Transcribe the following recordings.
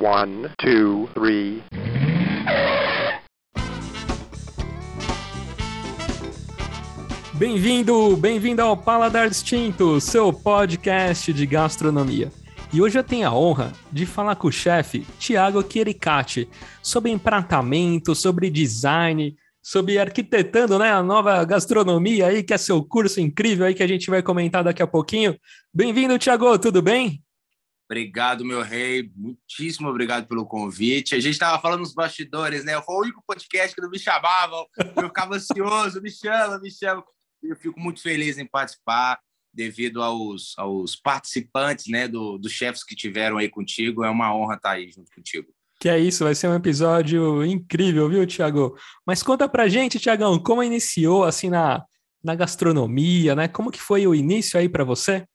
One, two, three. Bem-vindo, bem-vindo ao Paladar Distinto, seu podcast de gastronomia. E hoje eu tenho a honra de falar com o chefe Tiago Chiericati sobre empratamento, sobre design, sobre arquitetando né, a nova gastronomia aí, que é seu curso incrível aí que a gente vai comentar daqui a pouquinho. Bem-vindo, Tiago, tudo bem? Obrigado, meu rei. Muitíssimo obrigado pelo convite. A gente estava falando nos bastidores, né? Foi o único podcast que não me chamavam. Eu ficava ansioso, me chama, me chama. Eu fico muito feliz em participar devido aos, aos participantes, né, do, dos chefes que tiveram aí contigo. É uma honra estar aí junto contigo. Que é isso, vai ser um episódio incrível, viu, Tiago? Mas conta pra gente, Tiagão, como iniciou assim na, na gastronomia, né? Como que foi o início aí para você?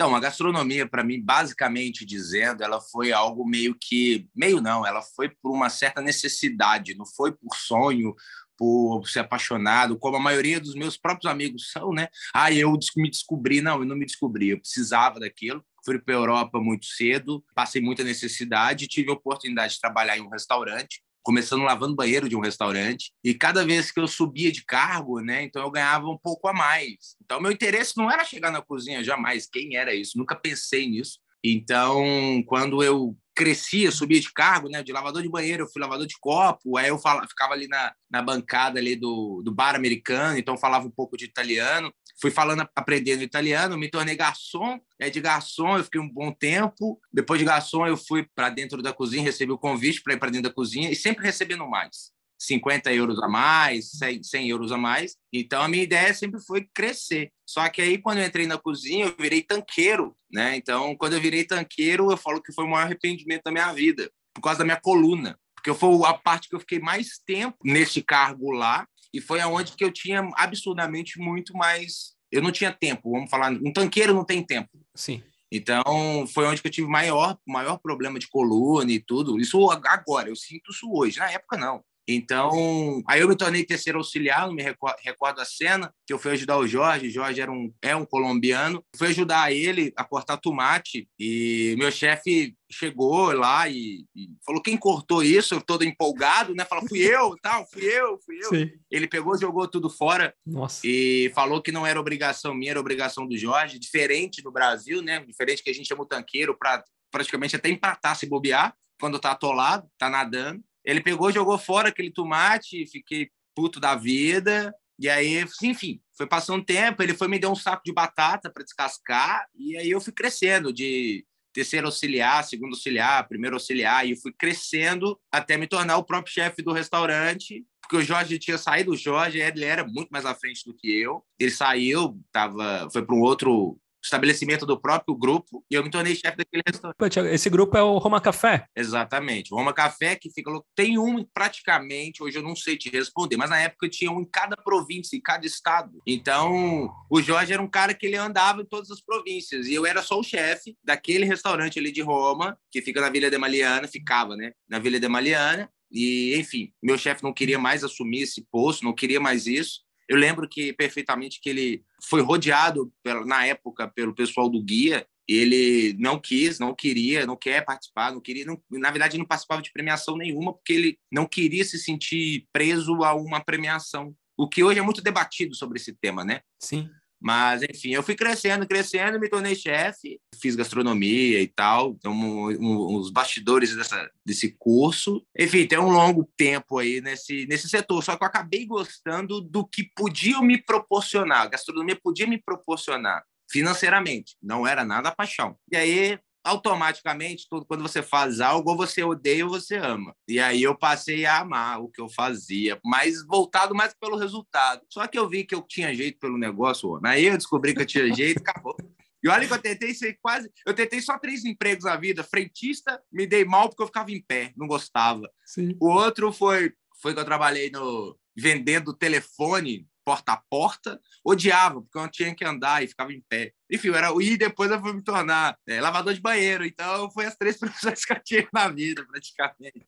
Então, a gastronomia, para mim, basicamente dizendo, ela foi algo meio que. Meio não, ela foi por uma certa necessidade, não foi por sonho, por ser apaixonado, como a maioria dos meus próprios amigos são, né? Ah, eu me descobri. Não, eu não me descobri, eu precisava daquilo. Fui para a Europa muito cedo, passei muita necessidade, tive a oportunidade de trabalhar em um restaurante começando lavando banheiro de um restaurante. E cada vez que eu subia de cargo, né, então eu ganhava um pouco a mais. Então meu interesse não era chegar na cozinha jamais. Quem era isso? Nunca pensei nisso. Então, quando eu crescia, subia de cargo, né? De lavador de banheiro, eu fui lavador de copo, aí eu falava, ficava ali na, na bancada ali do, do bar americano, então falava um pouco de italiano. Fui falando, aprendendo italiano, me tornei garçom. É de garçom eu fiquei um bom tempo. Depois de garçom eu fui para dentro da cozinha, recebi o convite para ir para dentro da cozinha e sempre recebendo mais. 50 euros a mais, 100, 100 euros a mais. Então, a minha ideia sempre foi crescer. Só que aí, quando eu entrei na cozinha, eu virei tanqueiro, né? Então, quando eu virei tanqueiro, eu falo que foi o maior arrependimento da minha vida, por causa da minha coluna. Porque foi a parte que eu fiquei mais tempo nesse cargo lá, e foi aonde que eu tinha absurdamente muito mais... Eu não tinha tempo, vamos falar... Um tanqueiro não tem tempo. Sim. Então, foi onde que eu tive maior, maior problema de coluna e tudo. Isso agora, eu sinto isso hoje. Na época, não. Então, aí eu me tornei terceiro auxiliar, não me recordo a cena, que eu fui ajudar o Jorge, o Jorge era um, é um colombiano, fui ajudar ele a cortar tomate e meu chefe chegou lá e, e, falou quem cortou isso, eu todo empolgado, né? Falou, fui eu, tal, fui eu, fui eu. Sim. Ele pegou, jogou tudo fora Nossa. e falou que não era obrigação minha, era obrigação do Jorge, diferente do Brasil, né? Diferente que a gente chama o tanqueiro para praticamente até empatar se bobear quando tá atolado, tá nadando. Ele pegou, jogou fora aquele tomate, fiquei puto da vida. E aí, enfim, foi passando um tempo, ele foi me deu um saco de batata para descascar, e aí eu fui crescendo de terceiro auxiliar, segundo auxiliar, primeiro auxiliar, e fui crescendo até me tornar o próprio chefe do restaurante, porque o Jorge tinha saído, o Jorge ele era muito mais à frente do que eu. Ele saiu, tava, foi para um outro estabelecimento do próprio grupo e eu me tornei chefe daquele restaurante. Esse grupo é o Roma Café? Exatamente. O Roma Café que fica tem um praticamente, hoje eu não sei te responder, mas na época tinha um em cada província, em cada estado. Então, o Jorge era um cara que ele andava em todas as províncias e eu era só o chefe daquele restaurante ali de Roma, que fica na Vila de Maliana, ficava, né, na Vila de Maliana. E, enfim, meu chefe não queria mais assumir esse posto, não queria mais isso. Eu lembro que perfeitamente que ele foi rodeado na época pelo pessoal do guia. Ele não quis, não queria, não quer participar, não queria, não, na verdade não participava de premiação nenhuma porque ele não queria se sentir preso a uma premiação. O que hoje é muito debatido sobre esse tema, né? Sim. Mas, enfim, eu fui crescendo, crescendo, me tornei chefe, fiz gastronomia e tal, então, um, um, os bastidores dessa, desse curso. Enfim, tem um longo tempo aí nesse, nesse setor, só que eu acabei gostando do que podia me proporcionar, a gastronomia podia me proporcionar financeiramente, não era nada paixão. E aí automaticamente, tudo, quando você faz algo, ou você odeia ou você ama. E aí eu passei a amar o que eu fazia, mas voltado mais pelo resultado. Só que eu vi que eu tinha jeito pelo negócio, aí eu descobri que eu tinha jeito, acabou. E olha que eu tentei ser quase. Eu tentei só três empregos na vida. Frentista, me dei mal porque eu ficava em pé, não gostava. Sim. O outro foi, foi que eu trabalhei no vendendo telefone porta a porta, odiava, porque eu tinha que andar e ficava em pé. Enfim, era, e depois eu fui me tornar é, lavador de banheiro. Então, foi as três profissões que eu tive na vida, praticamente.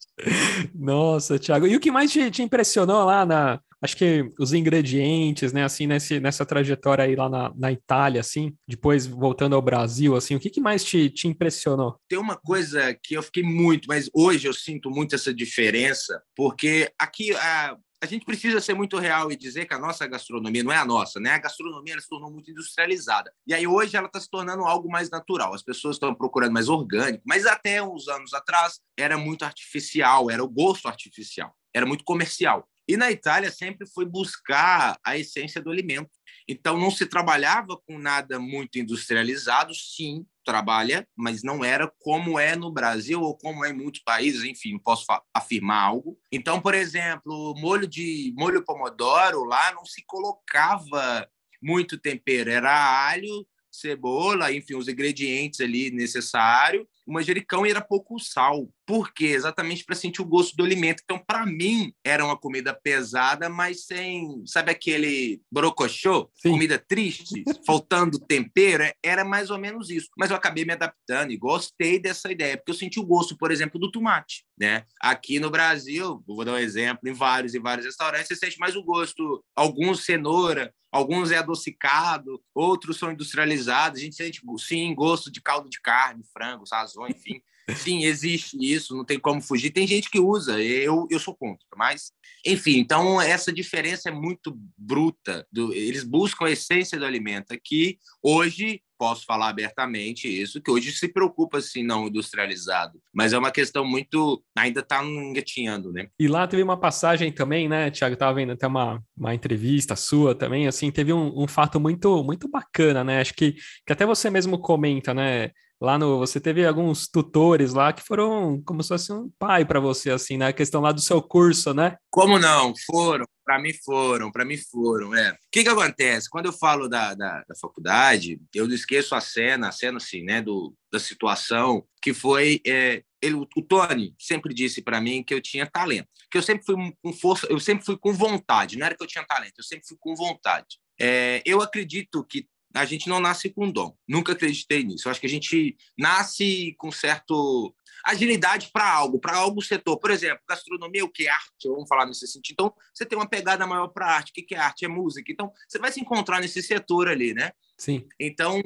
Nossa, Thiago. E o que mais te, te impressionou lá na. Acho que os ingredientes, né, assim, nesse, nessa trajetória aí lá na, na Itália, assim, depois voltando ao Brasil, assim, o que, que mais te, te impressionou? Tem uma coisa que eu fiquei muito, mas hoje eu sinto muito essa diferença, porque aqui a, a gente precisa ser muito real e dizer que a nossa gastronomia não é a nossa, né? A gastronomia se tornou muito industrializada. E aí hoje ela está se tornando algo mais natural. As pessoas estão procurando mais orgânico, mas até uns anos atrás era muito artificial, era o gosto artificial, era muito comercial. E na Itália sempre foi buscar a essência do alimento. Então não se trabalhava com nada muito industrializado, sim, trabalha, mas não era como é no Brasil ou como é em muitos países, enfim, posso afirmar algo. Então, por exemplo, molho de molho pomodoro lá não se colocava muito tempero, era alho, cebola, enfim, os ingredientes ali necessários, o manjericão e era pouco sal. Por quê? Exatamente para sentir o gosto do alimento. Então, para mim, era uma comida pesada, mas sem, sabe aquele brocochô? Comida triste, faltando tempero? Era mais ou menos isso. Mas eu acabei me adaptando e gostei dessa ideia, porque eu senti o gosto, por exemplo, do tomate. Né? Aqui no Brasil, vou dar um exemplo, em vários e vários restaurantes, você sente mais o gosto, alguns cenoura, alguns é adocicado, outros são industrializados. A gente sente, sim, gosto de caldo de carne, frango, sazon, enfim. Sim, existe isso, não tem como fugir. Tem gente que usa, eu, eu sou contra, mas, enfim, então essa diferença é muito bruta. Do, eles buscam a essência do alimento. Aqui, hoje, posso falar abertamente isso, que hoje se preocupa se não industrializado, mas é uma questão muito, ainda está engatinhando, né? E lá teve uma passagem também, né, Tiago, estava vendo até uma, uma entrevista sua também, assim, teve um, um fato muito, muito bacana, né, acho que, que até você mesmo comenta, né, lá no. Você teve alguns tutores lá que foram como se fosse um pai para você, assim, na né? questão lá do seu curso, né? Como não? Foram, para mim foram, para mim foram. É. O que, que acontece? Quando eu falo da, da, da, faculdade, eu esqueço a cena, a cena assim, né, do, da situação, que foi. É, ele, o Tony sempre disse para mim que eu tinha talento, que eu sempre fui com força, eu sempre fui com vontade, não era que eu tinha talento, eu sempre fui com vontade. É, eu acredito que a gente não nasce com dom. Nunca acreditei nisso. Eu acho que a gente nasce com certo agilidade para algo, para algum setor. Por exemplo, gastronomia, o que é arte? Vamos falar nesse sentido. Então, você tem uma pegada maior para arte. O que é arte? É música. Então, você vai se encontrar nesse setor ali, né? Sim. Então,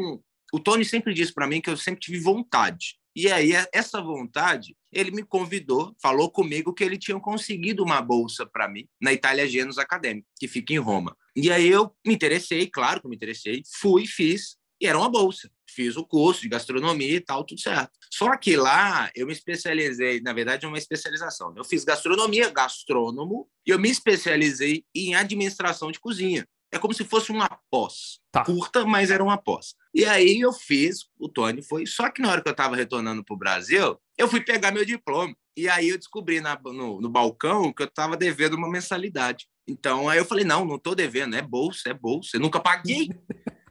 o Tony sempre disse para mim que eu sempre tive vontade. E aí, essa vontade, ele me convidou, falou comigo que ele tinha conseguido uma bolsa para mim na Itália Genus Acadêmica, que fica em Roma. E aí eu me interessei, claro que me interessei, fui, fiz, e era uma bolsa. Fiz o curso de gastronomia e tal, tudo certo. Só que lá eu me especializei, na verdade, é uma especialização. Eu fiz gastronomia, gastrônomo, e eu me especializei em administração de cozinha. É como se fosse uma pós. Tá. Curta, mas era uma pós. E aí eu fiz, o Tony foi. Só que na hora que eu estava retornando para o Brasil, eu fui pegar meu diploma. E aí eu descobri na, no, no balcão que eu estava devendo uma mensalidade. Então aí eu falei: não, não estou devendo, é bolsa, é bolsa. Eu nunca paguei.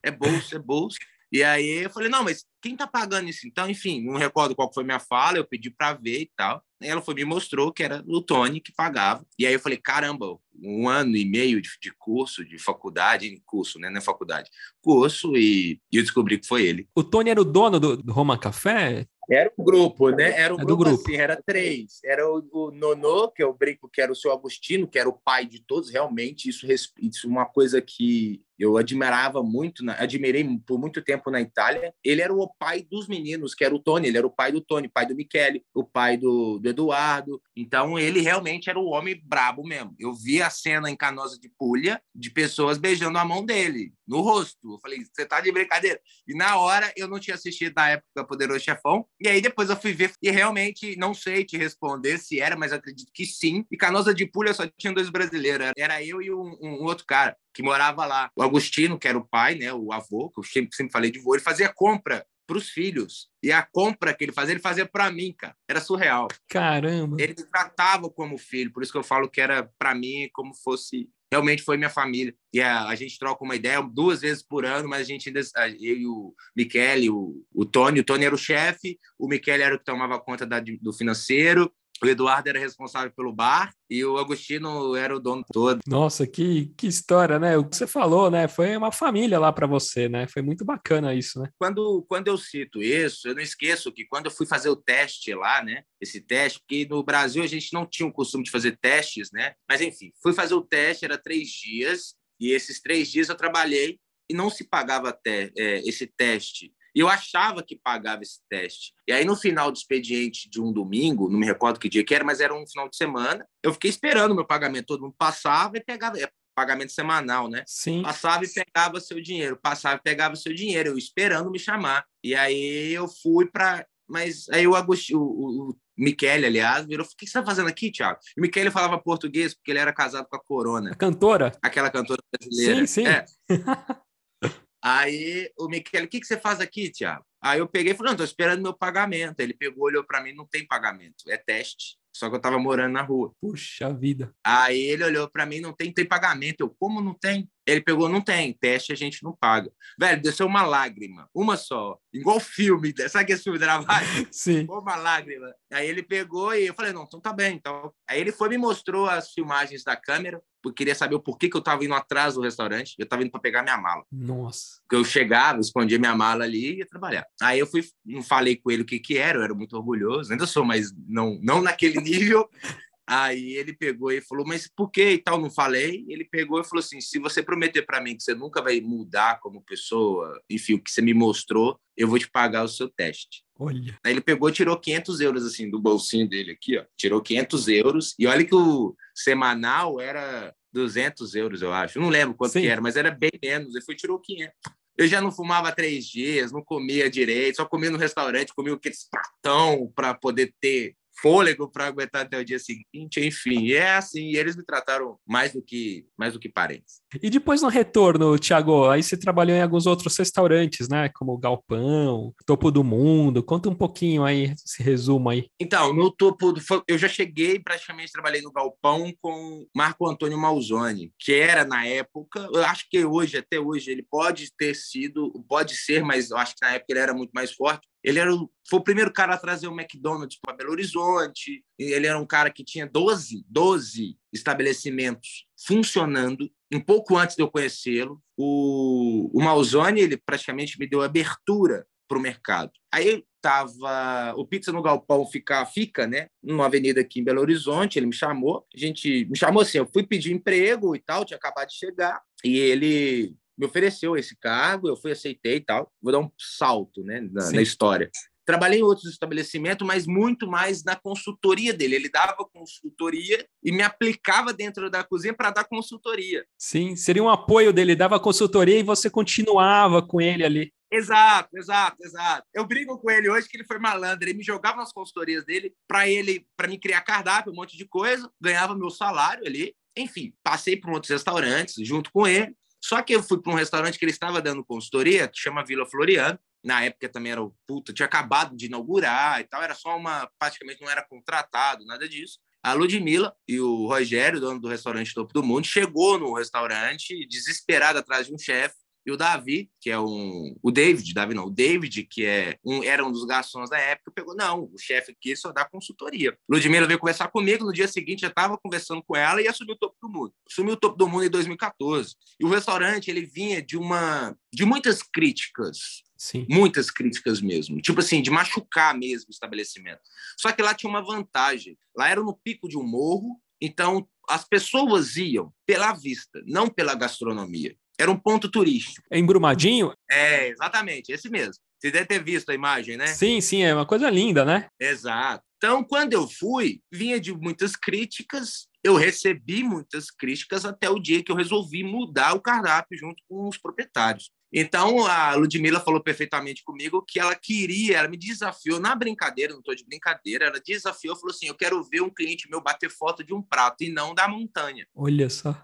É bolsa, é bolsa. E aí eu falei, não, mas quem está pagando isso? Então, enfim, não recordo qual foi minha fala, eu pedi para ver e tal. E ela foi me mostrou que era o Tony que pagava. E aí eu falei, caramba, um ano e meio de, de curso, de faculdade, curso, né? Não é faculdade, curso, e, e eu descobri que foi ele. O Tony era o dono do, do Roma Café? Era um grupo, né? Era um é grupo, grupo, assim, era três. Era o, o Nonô, que eu brinco que era o seu Agostino, que era o pai de todos, realmente, isso, isso é uma coisa que eu admirava muito, admirei por muito tempo na Itália. Ele era o pai dos meninos, que era o Tony, ele era o pai do Tony, pai do Michele, o pai do, do Eduardo. Então, ele realmente era o homem brabo mesmo. Eu vi a cena em Canosa de Pulha de pessoas beijando a mão dele, no rosto. Eu falei, você tá de brincadeira? E na hora, eu não tinha assistido na época Poderoso Chefão, e aí depois eu fui ver, e realmente não sei te responder se era, mas acredito que sim. E Canosa de Pulha só tinha dois brasileiros, era eu e um, um outro cara que morava lá. O Agostino, que era o pai, né, o avô, que eu sempre, sempre falei de vô, ele fazia compra para os filhos. E a compra que ele fazia, ele fazia para mim, cara. Era surreal. Caramba. Ele me tratava como filho, por isso que eu falo que era para mim como fosse realmente foi minha família. E a, a, gente troca uma ideia duas vezes por ano, mas a gente ainda. Eu e o Michele, o, o Tony. O Tony era o chefe, o Michele era o que tomava conta da, do financeiro, o Eduardo era responsável pelo bar e o Agostino era o dono todo. Nossa, que, que história, né? O que você falou, né? Foi uma família lá para você, né? Foi muito bacana isso, né? Quando, quando eu cito isso, eu não esqueço que quando eu fui fazer o teste lá, né? Esse teste, porque no Brasil a gente não tinha o costume de fazer testes, né? Mas enfim, fui fazer o teste, era três dias, e esses três dias eu trabalhei e não se pagava até é, esse teste e eu achava que pagava esse teste. E aí, no final do expediente de um domingo, não me recordo que dia que era, mas era um final de semana, eu fiquei esperando o meu pagamento. Todo mundo passava e pegava. É pagamento semanal, né? Sim. Passava e pegava seu dinheiro. Passava e pegava seu dinheiro. Eu esperando me chamar. E aí eu fui para. Mas aí o Agostinho, o, o Michele, aliás, virou: o que você está fazendo aqui, Thiago? E o Michele falava português porque ele era casado com a Corona. A cantora? Aquela cantora brasileira. Sim, sim. É. Aí o Michele, o que, que você faz aqui, Tiago? Aí eu peguei e falei, não, estou esperando meu pagamento. Ele pegou, olhou para mim, não tem pagamento, é teste. Só que eu estava morando na rua. Puxa vida. Aí ele olhou para mim, não tem, tem pagamento. Eu, como não tem? Ele pegou, não tem, teste a gente não paga. Velho, desceu uma lágrima, uma só, igual filme, sabe aquele filme da? Sim. Uma lágrima. Aí ele pegou e eu falei, não, então tá bem. Então. Aí ele foi me mostrou as filmagens da câmera, porque queria saber o porquê que eu estava indo atrás do restaurante. Eu estava indo para pegar minha mala. Nossa. Porque eu chegava, escondia minha mala ali e ia trabalhar. Aí eu fui, não falei com ele o que que era, eu era muito orgulhoso, ainda sou, mas não, não naquele nível. Aí ele pegou e falou, mas por que e tal? Não falei. Ele pegou e falou assim: se você prometer para mim que você nunca vai mudar como pessoa, enfim, o que você me mostrou, eu vou te pagar o seu teste. Olha. Aí ele pegou e tirou 500 euros assim do bolsinho dele aqui, ó. Tirou 500 euros. E olha que o semanal era 200 euros, eu acho. Eu não lembro quanto que era, mas era bem menos. Ele foi tirou 500. Eu já não fumava três dias, não comia direito, só comia no restaurante, comia aqueles pratão para poder ter fôlego para aguentar até o dia seguinte, enfim, é assim, eles me trataram mais do que mais do que parentes. E depois no retorno, Thiago, aí você trabalhou em alguns outros restaurantes, né, como Galpão, Topo do Mundo, conta um pouquinho aí, esse resumo aí. Então, no Topo do eu já cheguei, praticamente trabalhei no Galpão com Marco Antônio Malzoni, que era na época, eu acho que hoje, até hoje, ele pode ter sido, pode ser, mas eu acho que na época ele era muito mais forte, ele era o, foi o primeiro cara a trazer o McDonald's para Belo Horizonte. Ele era um cara que tinha 12, 12 estabelecimentos funcionando. Um pouco antes de eu conhecê-lo, o, o Malzone ele praticamente me deu abertura para o mercado. Aí tava o Pizza no Galpão fica, fica, né, numa avenida aqui em Belo Horizonte. Ele me chamou, a gente me chamou assim. Eu fui pedir emprego e tal, tinha acabado de chegar e ele me ofereceu esse cargo, eu fui, aceitei e tal. Vou dar um salto né, na, na história. Trabalhei em outros estabelecimentos, mas muito mais na consultoria dele. Ele dava consultoria e me aplicava dentro da cozinha para dar consultoria. Sim, seria um apoio dele, dava consultoria e você continuava com ele ali. Exato, exato, exato. Eu brigo com ele hoje que ele foi malandro. Ele me jogava nas consultorias dele para ele, para me criar cardápio, um monte de coisa, ganhava meu salário ali. Enfim, passei por outros restaurantes junto com ele. Só que eu fui para um restaurante que ele estava dando consultoria, que chama Vila Floriano. Na época também era o puta, tinha acabado de inaugurar e tal, era só uma, praticamente não era contratado, nada disso. A Ludmilla e o Rogério, dono do restaurante Topo do Mundo, chegou no restaurante desesperado atrás de um chefe e o Davi, que é um. O David, Davi não, o David, que é um, era um dos garçons da época, pegou: não, o chefe aqui só dá consultoria. Ludmilla veio conversar comigo, no dia seguinte já estava conversando com ela e assumiu o topo do mundo. Assumiu o topo do mundo em 2014. E o restaurante, ele vinha de uma. de muitas críticas. Sim. Muitas críticas mesmo. Tipo assim, de machucar mesmo o estabelecimento. Só que lá tinha uma vantagem. Lá era no pico de um morro, então as pessoas iam pela vista, não pela gastronomia. Era um ponto turístico. É em Brumadinho? É, exatamente, esse mesmo. Você deve ter visto a imagem, né? Sim, sim, é uma coisa linda, né? Exato. Então, quando eu fui, vinha de muitas críticas, eu recebi muitas críticas até o dia que eu resolvi mudar o cardápio junto com os proprietários. Então, a Ludmilla falou perfeitamente comigo que ela queria, ela me desafiou, na brincadeira, não estou de brincadeira, ela desafiou, falou assim: eu quero ver um cliente meu bater foto de um prato e não da montanha. Olha só.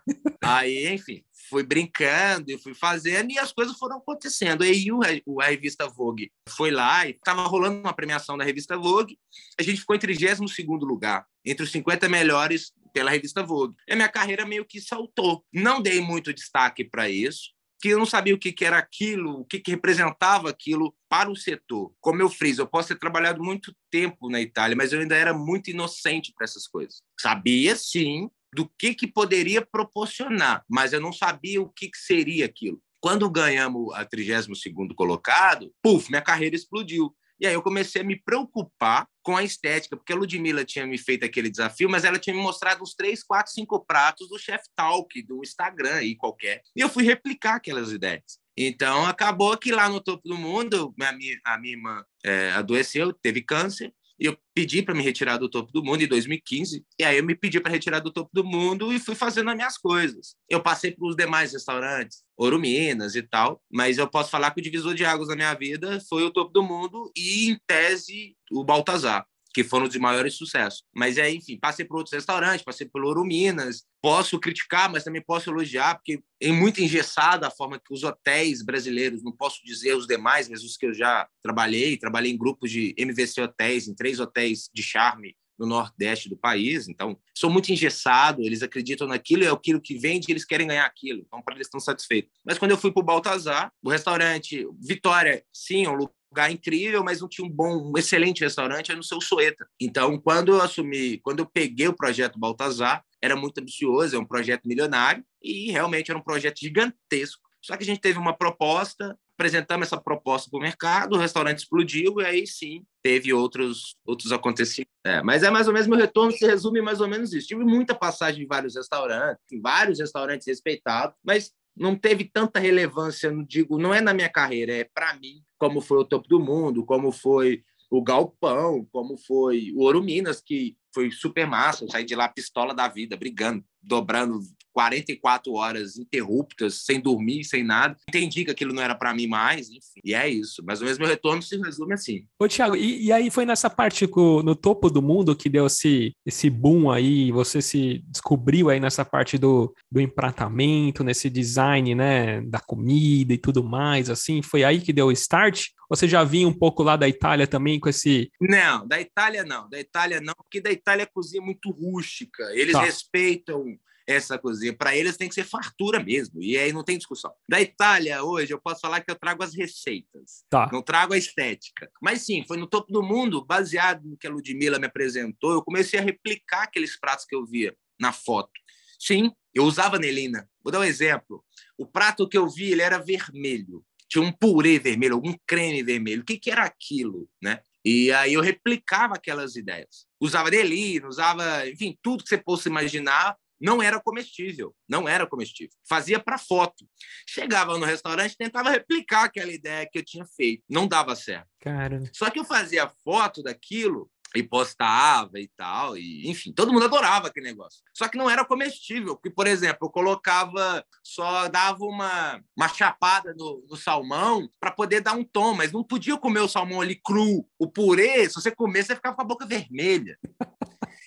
Aí, enfim, fui brincando e fui fazendo e as coisas foram acontecendo. Aí o, a revista Vogue foi lá e estava rolando uma premiação da revista Vogue, a gente ficou em 32 lugar, entre os 50 melhores pela revista Vogue. E a minha carreira meio que saltou. Não dei muito destaque para isso que eu não sabia o que, era aquilo, o que, representava aquilo para o setor. Como eu friso, eu posso ter trabalhado muito tempo na Itália, mas eu ainda era muito inocente para essas coisas. Sabia, sim, do que, que poderia proporcionar, mas eu não sabia o que, que seria aquilo. Quando ganhamos a 32º colocado, puf, minha carreira explodiu. E aí eu comecei a me preocupar com a estética, porque a Ludmilla tinha me feito aquele desafio, mas ela tinha me mostrado uns três, quatro, cinco pratos do Chef Talk, do Instagram aí qualquer. E eu fui replicar aquelas ideias. Então, acabou que lá no topo do mundo, a minha, a minha irmã é, adoeceu, teve câncer, e eu pedi para me retirar do topo do mundo em 2015. E aí eu me pedi para retirar do topo do mundo e fui fazendo as minhas coisas. Eu passei para os demais restaurantes, Ouro Minas e tal, mas eu posso falar que o divisor de águas da minha vida foi o topo do mundo e, em tese, o Baltazar que foram de maiores sucessos. Mas é, enfim, passei por outros restaurantes, passei pelo Ouro Minas. Posso criticar, mas também posso elogiar, porque é muito engessada a forma que os hotéis brasileiros, não posso dizer os demais, mas os que eu já trabalhei, trabalhei em grupos de MVC Hotéis, em três hotéis de charme no nordeste do país. Então, sou muito engessado, eles acreditam naquilo, é aquilo que vende, eles querem ganhar aquilo. Então, para eles estão satisfeitos. Mas quando eu fui para o Baltazar, o restaurante Vitória, sim, é um lugar incrível, mas não tinha um bom, um excelente restaurante, era no seu Soeta. Então, quando eu assumi, quando eu peguei o projeto Baltazar, era muito ambicioso, é um projeto milionário e realmente era um projeto gigantesco. Só que a gente teve uma proposta, apresentamos essa proposta para o mercado, o restaurante explodiu e aí sim teve outros outros acontecimentos. É, mas é mais ou menos meu retorno se resume mais ou menos isso. Tive muita passagem em vários restaurantes, em vários restaurantes respeitados, mas não teve tanta relevância, não digo, não é na minha carreira, é para mim, como foi o Topo do Mundo, como foi o Galpão, como foi o Ouro Minas, que foi super massa, eu saí de lá pistola da vida, brigando, dobrando 44 horas interruptas, sem dormir, sem nada. Entendi que aquilo não era para mim mais, enfim. E é isso. Mas o mesmo retorno se resume assim. Ô, Thiago, e, e aí foi nessa parte no topo do mundo que deu esse, esse boom aí, você se descobriu aí nessa parte do, do empratamento, nesse design, né, da comida e tudo mais, assim, foi aí que deu o start? Você já vinha um pouco lá da Itália também com esse. Não, da Itália não. Da Itália não, porque da Itália a cozinha é muito rústica. Eles tá. respeitam essa cozinha. Para eles tem que ser fartura mesmo, e aí não tem discussão. Da Itália, hoje, eu posso falar que eu trago as receitas, tá. não trago a estética. Mas sim, foi no topo do mundo, baseado no que a Ludmilla me apresentou, eu comecei a replicar aqueles pratos que eu via na foto. Sim, eu usava Nelina. Vou dar um exemplo. O prato que eu vi, ele era vermelho. Tinha um purê vermelho, algum creme vermelho. O que, que era aquilo, né? E aí eu replicava aquelas ideias. Usava Nelina, usava, enfim, tudo que você possa imaginar não era comestível, não era comestível. Fazia para foto. Chegava no restaurante, tentava replicar aquela ideia que eu tinha feito. Não dava certo. Cara. Só que eu fazia foto daquilo e postava e tal, e enfim, todo mundo adorava aquele negócio. Só que não era comestível, porque, por exemplo, eu colocava, só dava uma, uma chapada no, no salmão para poder dar um tom, mas não podia comer o salmão ali cru. O purê, se você comer, você ficava com a boca vermelha.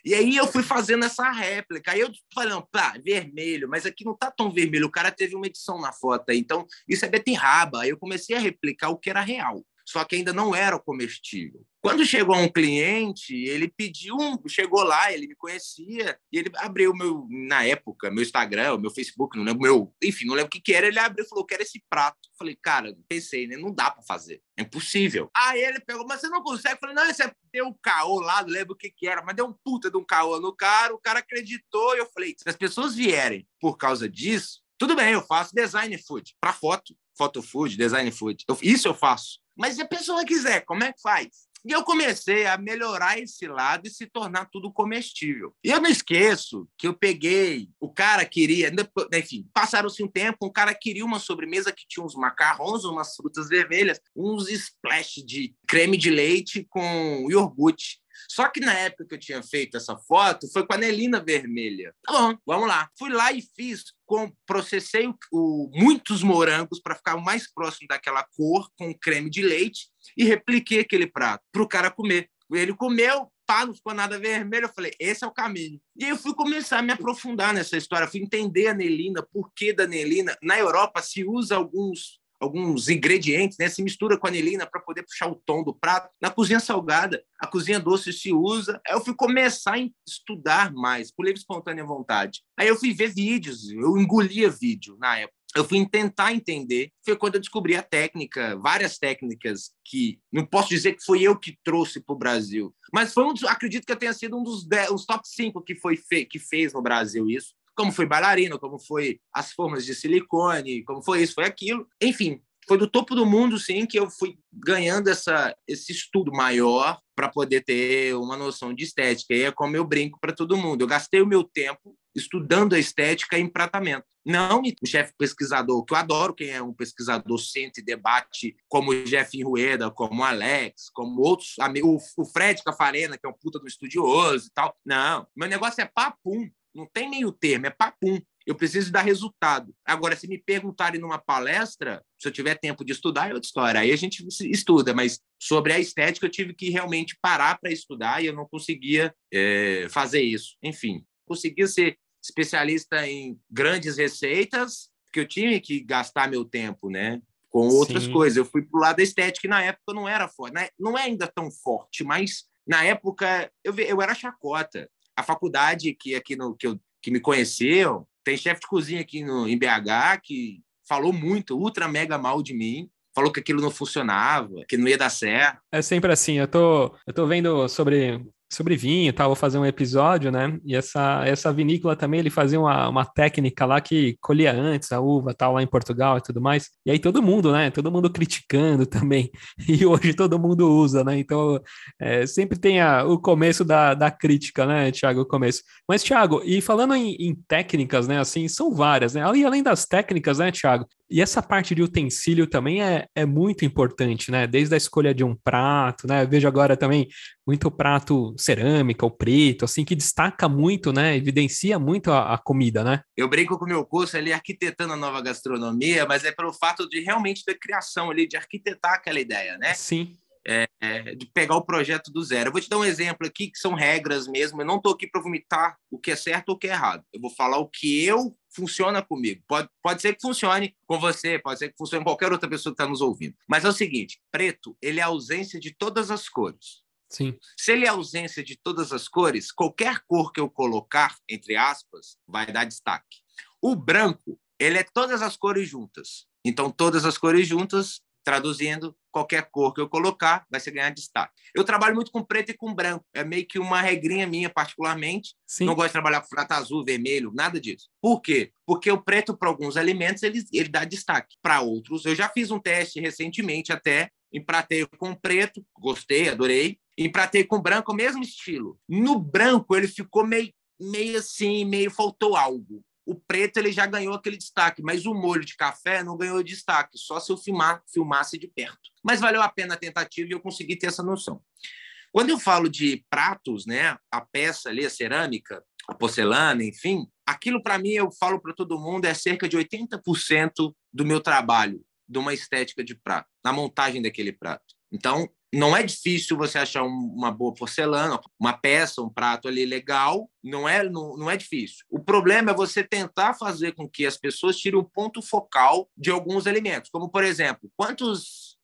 E aí eu fui fazendo essa réplica. Aí eu falei, pá, vermelho, mas aqui não tá tão vermelho. O cara teve uma edição na foto aí, então isso é beterraba. Aí eu comecei a replicar o que era real só que ainda não era comestível. Quando chegou um cliente, ele pediu, um, chegou lá, ele me conhecia, e ele abriu meu, na época, meu Instagram, meu Facebook, não lembro, meu, enfim, não lembro o que, que era, ele abriu e falou, quero esse prato. Falei, cara, pensei, né, não dá para fazer, é impossível. Aí ele pegou, mas você não consegue? Falei, não, você deu um caô lá, não lembro o que que era, mas deu um puta de um caô no cara, o cara acreditou, e eu falei, se as pessoas vierem por causa disso, tudo bem, eu faço design food, para foto, photo food, design food, eu, isso eu faço. Mas se a pessoa quiser, como é que faz? E eu comecei a melhorar esse lado e se tornar tudo comestível. E eu não esqueço que eu peguei, o cara queria, enfim, passaram-se um tempo, um cara queria uma sobremesa que tinha uns macarrons, umas frutas vermelhas, uns splash de creme de leite com iogurte. Só que na época que eu tinha feito essa foto, foi com a Nelina vermelha. Tá bom, vamos lá. Fui lá e fiz, com, processei o, o, muitos morangos para ficar mais próximo daquela cor, com creme de leite, e repliquei aquele prato para o cara comer. Ele comeu, pá, não ficou nada vermelho. Eu falei, esse é o caminho. E eu fui começar a me aprofundar nessa história, fui entender a Nelina, por que da Nelina. Na Europa se usa alguns alguns ingredientes, né? Se mistura com anilina para poder puxar o tom do prato. Na cozinha salgada, a cozinha doce se usa. Aí eu fui começar a estudar mais, por livre espontânea vontade. Aí eu fui ver vídeos, eu engolia vídeo na época. eu fui tentar entender. Foi quando eu descobri a técnica, várias técnicas que não posso dizer que foi eu que trouxe para o Brasil, mas foi um dos, acredito que tenha sido um dos os top 5 que foi fe, que fez no Brasil isso. Como foi bailarina, como foi as formas de silicone, como foi isso, foi aquilo. Enfim, foi do topo do mundo, sim, que eu fui ganhando essa, esse estudo maior para poder ter uma noção de estética. E é como eu brinco para todo mundo. Eu gastei o meu tempo estudando a estética em pratamento. Não o chefe pesquisador, que eu adoro quem é um pesquisador, sente debate, como o Jeff Rueda, como o Alex, como outros, o Fred Cafarena, que é um puta do estudioso e tal. Não, meu negócio é papum, não tem meio termo, é papum. Eu preciso dar resultado. Agora, se me perguntarem numa palestra, se eu tiver tempo de estudar, é outra história. Aí a gente estuda, mas sobre a estética eu tive que realmente parar para estudar e eu não conseguia é, fazer isso. Enfim, conseguia ser especialista em grandes receitas, porque eu tinha que gastar meu tempo, né? Com outras Sim. coisas. Eu fui para o lado da estética e na época não era forte. Né? Não é ainda tão forte, mas na época eu, eu era chacota. A faculdade que aqui no que, eu, que me conheceu, tem chefe de cozinha aqui no, em BH que falou muito, ultra mega mal de mim. Falou que aquilo não funcionava, que não ia dar certo. É sempre assim. Eu tô, eu tô vendo sobre sobre vinho, tá? Vou fazer um episódio, né? E essa, essa vinícola também, ele fazia uma, uma técnica lá que colhia antes a uva, tal, lá em Portugal e tudo mais. E aí todo mundo, né? Todo mundo criticando também. E hoje todo mundo usa, né? Então, é, sempre tem a, o começo da, da crítica, né, Tiago? O começo. Mas, Tiago, e falando em, em, técnicas, né? Assim, são várias, né? E além das técnicas, né, Tiago? E essa parte de utensílio também é, é muito importante, né? Desde a escolha de um prato, né? Eu vejo agora também muito prato cerâmica ou preto, assim, que destaca muito, né? Evidencia muito a, a comida, né? Eu brinco com o meu curso ali, arquitetando a nova gastronomia, mas é pelo fato de realmente ter criação ali, de arquitetar aquela ideia, né? Sim. É, de pegar o projeto do zero. Eu vou te dar um exemplo aqui, que são regras mesmo. Eu não estou aqui para vomitar o que é certo ou o que é errado. Eu vou falar o que eu funciona comigo. Pode, pode ser que funcione com você, pode ser que funcione com qualquer outra pessoa que está nos ouvindo. Mas é o seguinte: preto, ele é a ausência de todas as cores. Sim. Se ele é ausência de todas as cores, qualquer cor que eu colocar, entre aspas, vai dar destaque. O branco, ele é todas as cores juntas. Então, todas as cores juntas, traduzindo, qualquer cor que eu colocar vai ser ganhar destaque. Eu trabalho muito com preto e com branco. É meio que uma regrinha minha, particularmente. Sim. Não gosto de trabalhar com prata azul, vermelho, nada disso. Por quê? Porque o preto, para alguns alimentos, ele, ele dá destaque. Para outros, eu já fiz um teste recentemente até, empratei com preto, gostei, adorei. Empratei com branco, o mesmo estilo. No branco, ele ficou meio, meio assim, meio faltou algo. O preto ele já ganhou aquele destaque, mas o molho de café não ganhou destaque, só se eu filmar, filmasse de perto. Mas valeu a pena a tentativa e eu consegui ter essa noção. Quando eu falo de pratos, né, a peça ali, a cerâmica, a porcelana, enfim, aquilo para mim, eu falo para todo mundo, é cerca de 80% do meu trabalho, de uma estética de prato, na montagem daquele prato. Então, não é difícil você achar uma boa porcelana, uma peça, um prato ali legal, não é, não, não é difícil. O problema é você tentar fazer com que as pessoas tirem o ponto focal de alguns elementos, como, por exemplo, quantos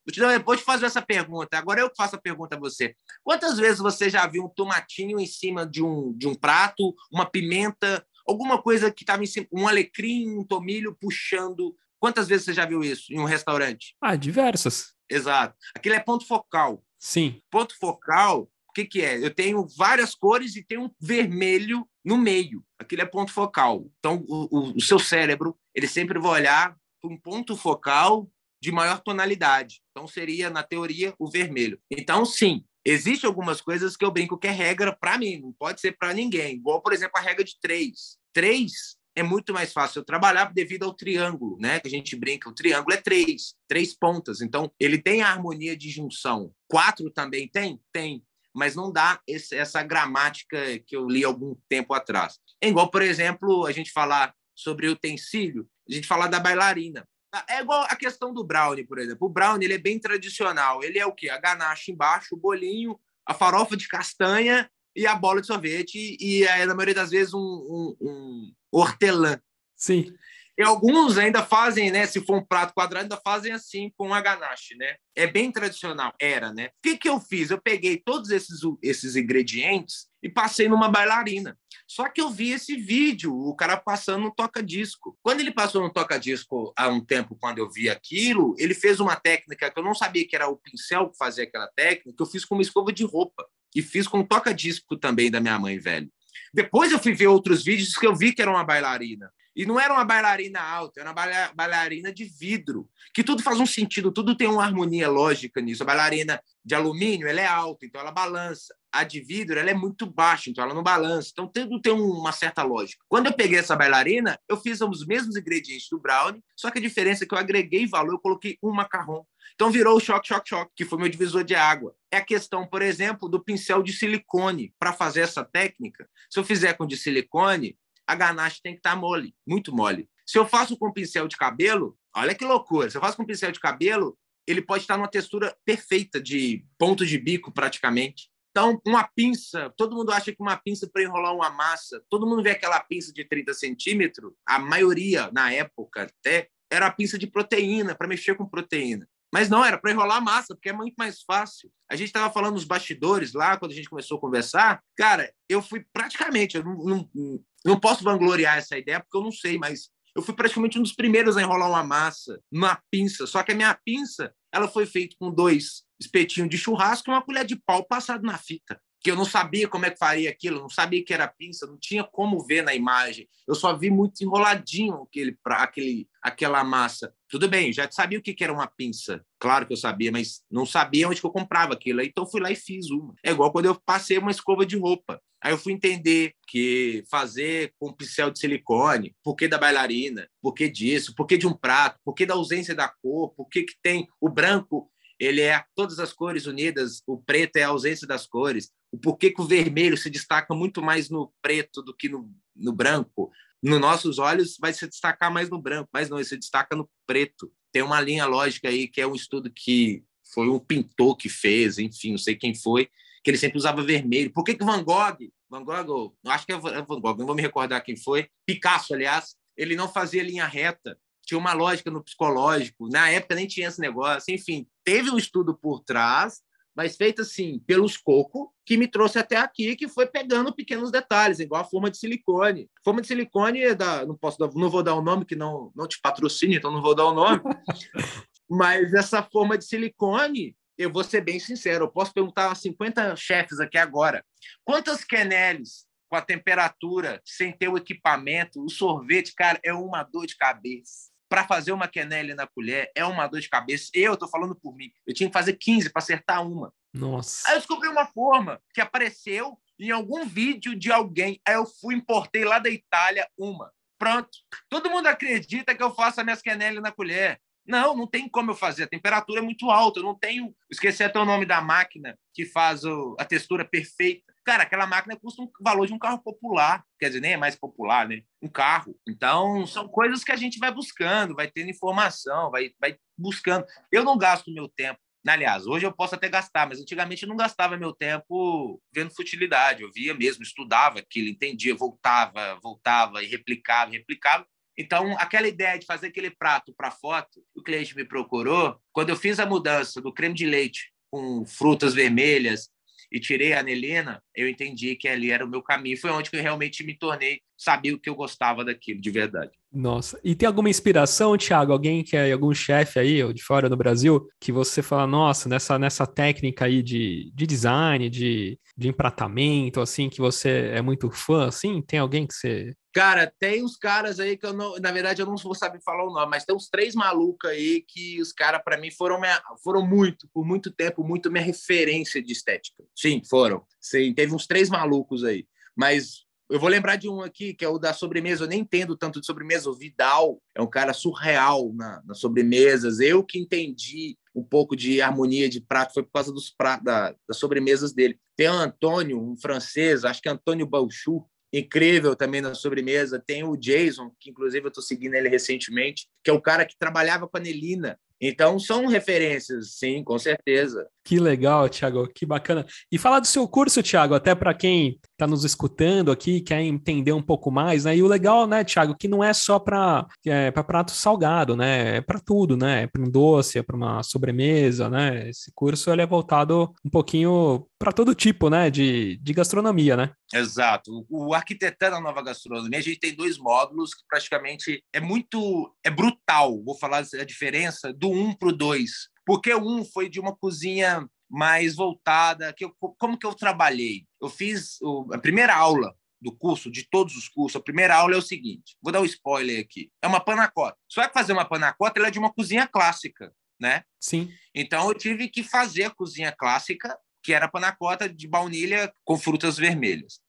vou te fazer essa pergunta. Agora eu faço a pergunta a você. Quantas vezes você já viu um tomatinho em cima de um, de um prato, uma pimenta, alguma coisa que estava em cima, um alecrim, um tomilho puxando? Quantas vezes você já viu isso em um restaurante? Ah, diversas. Exato. Aquilo é ponto focal. Sim. Ponto focal, o que, que é? Eu tenho várias cores e tenho um vermelho no meio. Aquilo é ponto focal. Então, o, o, o seu cérebro, ele sempre vai olhar para um ponto focal de maior tonalidade. Então, seria, na teoria, o vermelho. Então, sim, Existem algumas coisas que eu brinco que é regra para mim, não pode ser para ninguém. Igual, por exemplo, a regra de três. Três é muito mais fácil trabalhar devido ao triângulo, né? Que a gente brinca, o triângulo é três, três pontas. Então, ele tem a harmonia de junção. Quatro também tem? Tem. Mas não dá esse, essa gramática que eu li algum tempo atrás. É igual, por exemplo, a gente falar sobre utensílio, a gente falar da bailarina. É igual a questão do brownie, por exemplo. O brownie ele é bem tradicional. Ele é o quê? A ganache embaixo, o bolinho, a farofa de castanha e a bola de sorvete. E, é, na maioria das vezes, um, um, um hortelã. Sim. E alguns ainda fazem, né? Se for um prato quadrado, ainda fazem assim com a ganache, né? É bem tradicional, era, né? O que, que eu fiz? Eu peguei todos esses, esses ingredientes e passei numa bailarina. Só que eu vi esse vídeo, o cara passando no toca-disco. Quando ele passou no toca-disco há um tempo, quando eu vi aquilo, ele fez uma técnica que eu não sabia que era o pincel que fazia aquela técnica, que eu fiz com uma escova de roupa. E fiz com toca-disco também da minha mãe, velho. Depois eu fui ver outros vídeos que eu vi que era uma bailarina. E não era uma bailarina alta, era uma bailarina de vidro, que tudo faz um sentido, tudo tem uma harmonia lógica nisso. A bailarina de alumínio, ela é alta, então ela balança. A de vidro, ela é muito baixa, então ela não balança. Então tudo tem uma certa lógica. Quando eu peguei essa bailarina, eu fiz os mesmos ingredientes do brownie, só que a diferença é que eu agreguei valor, eu coloquei um macarrão. Então virou o choque, choque, choque, que foi meu divisor de água. É a questão, por exemplo, do pincel de silicone. Para fazer essa técnica, se eu fizer com de silicone, a ganache tem que estar tá mole, muito mole. Se eu faço com pincel de cabelo, olha que loucura. Se eu faço com pincel de cabelo, ele pode estar numa textura perfeita de ponto de bico, praticamente. Então, uma pinça, todo mundo acha que uma pinça para enrolar uma massa, todo mundo vê aquela pinça de 30 centímetros, a maioria, na época até, era a pinça de proteína, para mexer com proteína. Mas não, era para enrolar a massa, porque é muito mais fácil. A gente estava falando nos bastidores lá, quando a gente começou a conversar. Cara, eu fui praticamente, eu não, não, não posso vangloriar essa ideia, porque eu não sei, mas eu fui praticamente um dos primeiros a enrolar uma massa numa pinça. Só que a minha pinça, ela foi feita com dois espetinhos de churrasco e uma colher de pau passado na fita que eu não sabia como é que faria aquilo, não sabia que era pinça, não tinha como ver na imagem. Eu só vi muito enroladinho aquele, aquele, aquela massa. Tudo bem, já sabia o que era uma pinça. Claro que eu sabia, mas não sabia onde que eu comprava aquilo. Então fui lá e fiz uma. É igual quando eu passei uma escova de roupa. Aí eu fui entender que fazer com pincel de silicone, por que da bailarina, por que disso, por que de um prato, por que da ausência da cor, por que, que tem o branco ele é todas as cores unidas, o preto é a ausência das cores, o porquê que o vermelho se destaca muito mais no preto do que no, no branco. Nos nossos olhos vai se destacar mais no branco, mas não, ele se destaca no preto. Tem uma linha lógica aí que é um estudo que foi um pintor que fez, enfim, não sei quem foi, que ele sempre usava vermelho. Por que, que Van Gogh, Van Gogh, acho que é Van Gogh, não vou me recordar quem foi, Picasso, aliás, ele não fazia linha reta, tinha uma lógica no psicológico. Na época nem tinha esse negócio. Enfim, teve um estudo por trás, mas feito assim pelos coco, que me trouxe até aqui, que foi pegando pequenos detalhes, igual a forma de silicone. Forma de silicone é da, não posso, não vou dar o nome que não não te patrocina, então não vou dar o nome. mas essa forma de silicone, eu vou ser bem sincero, eu posso perguntar a 50 chefes aqui agora, quantas queneles com a temperatura, sem ter o equipamento, o sorvete, cara, é uma dor de cabeça para fazer uma quenelle na colher é uma dor de cabeça. Eu estou falando por mim. Eu tinha que fazer 15 para acertar uma. Nossa. Aí eu descobri uma forma que apareceu em algum vídeo de alguém. Aí eu fui importei lá da Itália uma. Pronto. Todo mundo acredita que eu faço as minhas quenelle na colher. Não, não tem como eu fazer. A temperatura é muito alta. Eu não tenho. Esqueci até o nome da máquina que faz o... a textura perfeita. Cara, aquela máquina custa um valor de um carro popular, quer dizer, nem é mais popular, né? Um carro. Então, são coisas que a gente vai buscando, vai tendo informação, vai, vai buscando. Eu não gasto meu tempo. Aliás, hoje eu posso até gastar, mas antigamente eu não gastava meu tempo vendo futilidade. Eu via mesmo, estudava aquilo, entendia, voltava, voltava e replicava, replicava. Então, aquela ideia de fazer aquele prato para foto, o cliente me procurou. Quando eu fiz a mudança do creme de leite com frutas vermelhas e tirei a anelina, eu entendi que ali era o meu caminho. Foi onde que eu realmente me tornei, sabia o que eu gostava daquilo, de verdade. Nossa, e tem alguma inspiração, Thiago? Alguém que é algum chefe aí, ou de fora do Brasil, que você fala, nossa, nessa, nessa técnica aí de, de design, de, de empratamento, assim, que você é muito fã, assim? Tem alguém que você Cara, tem uns caras aí que eu não, na verdade eu não vou saber falar o nome, mas tem uns três malucos aí que os caras para mim foram minha, foram muito, por muito tempo, muito minha referência de estética. Sim, foram. Teve uns três malucos aí. Mas eu vou lembrar de um aqui, que é o da sobremesa. Eu nem entendo tanto de sobremesa. O Vidal é um cara surreal na, nas sobremesas. Eu que entendi um pouco de harmonia de prato foi por causa dos pratos, da, das sobremesas dele. Tem o Antônio, um francês, acho que é Antônio Bauchou, incrível também na sobremesa. Tem o Jason, que inclusive eu estou seguindo ele recentemente, que é o cara que trabalhava com a Nelina. Então são referências, sim, com certeza. Que legal, Thiago, que bacana. E falar do seu curso, Thiago, até para quem tá nos escutando aqui, quer entender um pouco mais, né? E o legal, né, Thiago, que não é só para é, para prato salgado, né? É para tudo, né? É para um doce, é para uma sobremesa, né? Esse curso ele é voltado um pouquinho para todo tipo, né, de, de gastronomia, né? Exato. O Arquitetando a Nova Gastronomia, a gente tem dois módulos que praticamente é muito, é brutal, vou falar a diferença do um para o dois. Porque um foi de uma cozinha mais voltada, que eu, como que eu trabalhei? Eu fiz a primeira aula do curso, de todos os cursos, a primeira aula é o seguinte, vou dar um spoiler aqui, é uma panacota. Só que fazer uma panacota, ela é de uma cozinha clássica, né? Sim. Então eu tive que fazer a cozinha clássica, que era a panacota de baunilha com frutas vermelhas.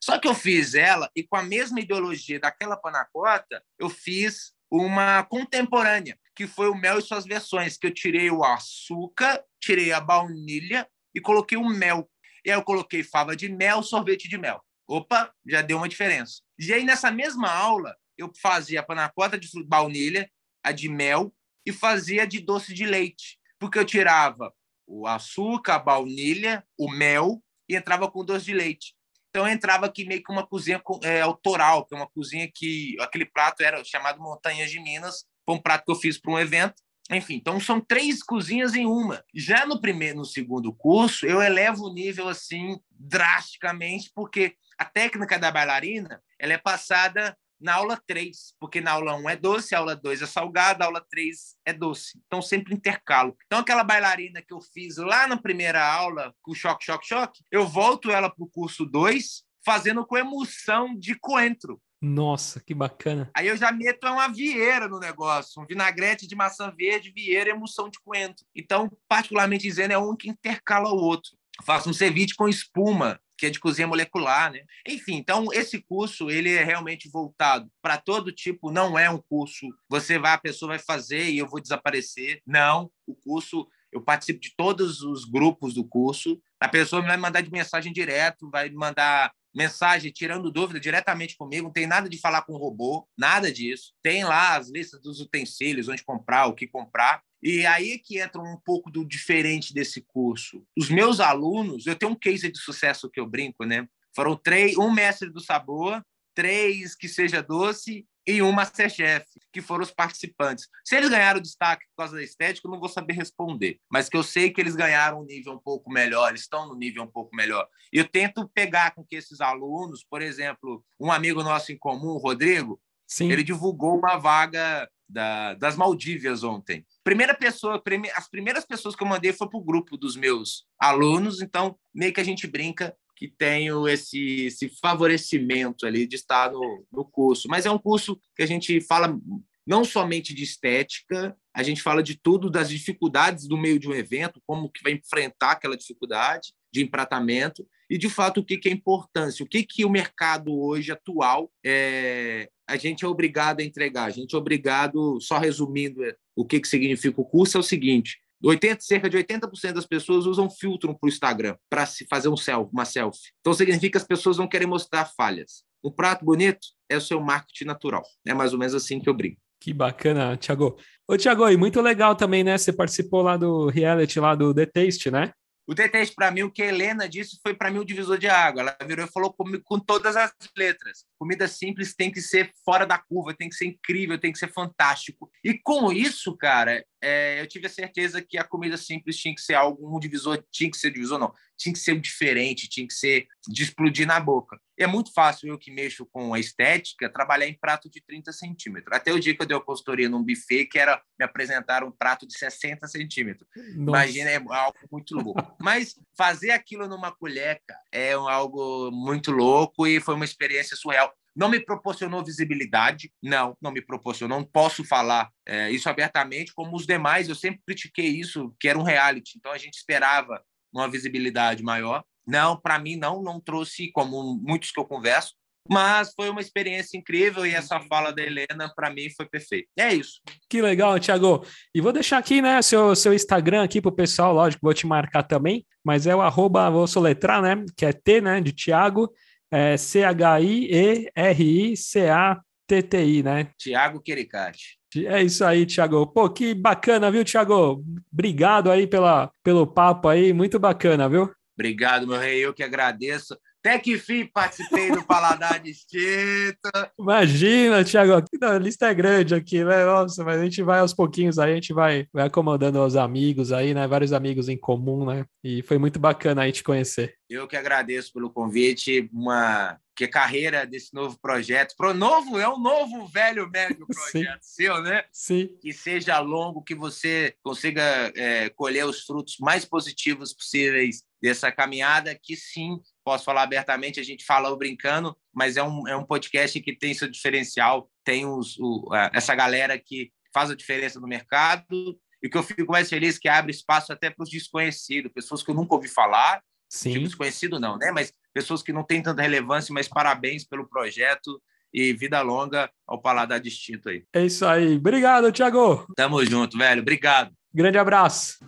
Só que eu fiz ela e com a mesma ideologia daquela panacota, eu fiz uma contemporânea, que foi o mel e suas versões, que eu tirei o açúcar, tirei a baunilha e coloquei o mel. E aí eu coloquei fava de mel, sorvete de mel. Opa, já deu uma diferença. E aí nessa mesma aula, eu fazia a panacota de baunilha, a de mel e fazia de doce de leite, porque eu tirava o açúcar, a baunilha, o mel e entrava com doce de leite. Então entrava aqui meio que uma cozinha é, autoral, que é uma cozinha que aquele prato era chamado Montanhas de Minas, foi um prato que eu fiz para um evento. Enfim, então são três cozinhas em uma. Já no primeiro, no segundo curso, eu elevo o nível assim drasticamente, porque a técnica da bailarina ela é passada na aula 3, porque na aula 1 é doce, a aula 2 é salgada, a aula 3 é doce. Então, sempre intercalo. Então, aquela bailarina que eu fiz lá na primeira aula, com choque, choque, choque, eu volto ela para o curso 2, fazendo com emulsão de coentro. Nossa, que bacana. Aí eu já meto uma vieira no negócio, um vinagrete de maçã verde, vieira e emulsão de coentro. Então, particularmente dizendo, é um que intercala o outro. faço um ceviche com espuma, que é de cozinha molecular, né? Enfim, então esse curso ele é realmente voltado para todo tipo, não é um curso você vai a pessoa vai fazer e eu vou desaparecer. Não, o curso eu participo de todos os grupos do curso. A pessoa me vai mandar de mensagem direto, vai mandar mensagem tirando dúvida diretamente comigo, não tem nada de falar com o robô, nada disso. Tem lá as listas dos utensílios, onde comprar, o que comprar. E aí que entra um pouco do diferente desse curso. Os meus alunos, eu tenho um case de sucesso que eu brinco, né? Foram três, um mestre do sabor, três que seja doce e um Masterchef, que foram os participantes. Se eles ganharam destaque por causa da estética, eu não vou saber responder, mas que eu sei que eles ganharam um nível um pouco melhor, eles estão no nível um pouco melhor. E eu tento pegar com que esses alunos, por exemplo, um amigo nosso em comum, o Rodrigo, Sim. ele divulgou uma vaga da, das Maldívias ontem. Primeira pessoa, prime, as primeiras pessoas que eu mandei foi para o grupo dos meus alunos, então meio que a gente brinca que tenho esse, esse favorecimento ali de estar no, no curso. Mas é um curso que a gente fala não somente de estética, a gente fala de tudo, das dificuldades do meio de um evento, como que vai enfrentar aquela dificuldade de empratamento e, de fato, o que, que é importância, o que, que o mercado hoje atual é, a gente é obrigado a entregar. A gente é obrigado, só resumindo o que, que significa o curso, é o seguinte: 80, cerca de 80% das pessoas usam filtro para o Instagram para se fazer um selfie, uma selfie. Então significa que as pessoas não querem mostrar falhas. Um prato bonito é o seu marketing natural. É mais ou menos assim que eu brinco. Que bacana, Thiago. Ô, Thiago, e muito legal também, né? Você participou lá do reality, lá do The Taste, né? O Teteste, para mim, o que a Helena disse foi para mim o divisor de água. Ela virou e falou com todas as letras. Comida simples tem que ser fora da curva, tem que ser incrível, tem que ser fantástico. E com isso, cara, é, eu tive a certeza que a comida simples tinha que ser algo, um divisor, tinha que ser divisor, não, tinha que ser diferente, tinha que ser de explodir na boca. E é muito fácil eu que mexo com a estética trabalhar em prato de 30 centímetros. Até o dia que eu dei a consultoria num buffet que era me apresentar um prato de 60 centímetros. Imagina, é algo muito louco. Mas fazer aquilo numa colher, cara, é algo muito louco e foi uma experiência surreal não me proporcionou visibilidade, não, não me proporcionou, não posso falar é, isso abertamente, como os demais, eu sempre critiquei isso, que era um reality, então a gente esperava uma visibilidade maior. Não, para mim não, não trouxe, como muitos que eu converso, mas foi uma experiência incrível e essa fala da Helena, para mim, foi perfeita. É isso. Que legal, Thiago. E vou deixar aqui, né, seu, seu Instagram aqui pro pessoal, lógico, vou te marcar também, mas é o arroba, vou soletrar, né, que é T, né, de Thiago, é C-H-I-E-R-I-C-A-T-T-I, né? Tiago Quericati. É isso aí, Tiago. Pô, que bacana, viu, Tiago? Obrigado aí pela, pelo papo aí, muito bacana, viu? Obrigado, meu rei, eu que agradeço. Até que fim participei do Paladar Distinto. Imagina, Thiago, a lista é grande aqui, né? Nossa, mas a gente vai aos pouquinhos aí, a gente vai, vai acomodando os amigos aí, né? Vários amigos em comum, né? E foi muito bacana aí te conhecer. Eu que agradeço pelo convite, uma que carreira desse novo projeto. Pro novo é um novo velho médio projeto Sim. seu, né? Sim. Que seja longo, que você consiga é, colher os frutos mais positivos possíveis dessa caminhada, que sim, posso falar abertamente, a gente fala brincando, mas é um, é um podcast que tem seu diferencial, tem os, o, essa galera que faz a diferença no mercado, e o que eu fico mais feliz é que abre espaço até para os desconhecidos, pessoas que eu nunca ouvi falar, Sim. Tipo, desconhecido não, né? Mas pessoas que não têm tanta relevância, mas parabéns pelo projeto e vida longa ao Paladar Distinto aí. É isso aí. Obrigado, Thiago. Tamo junto, velho. Obrigado. Grande abraço.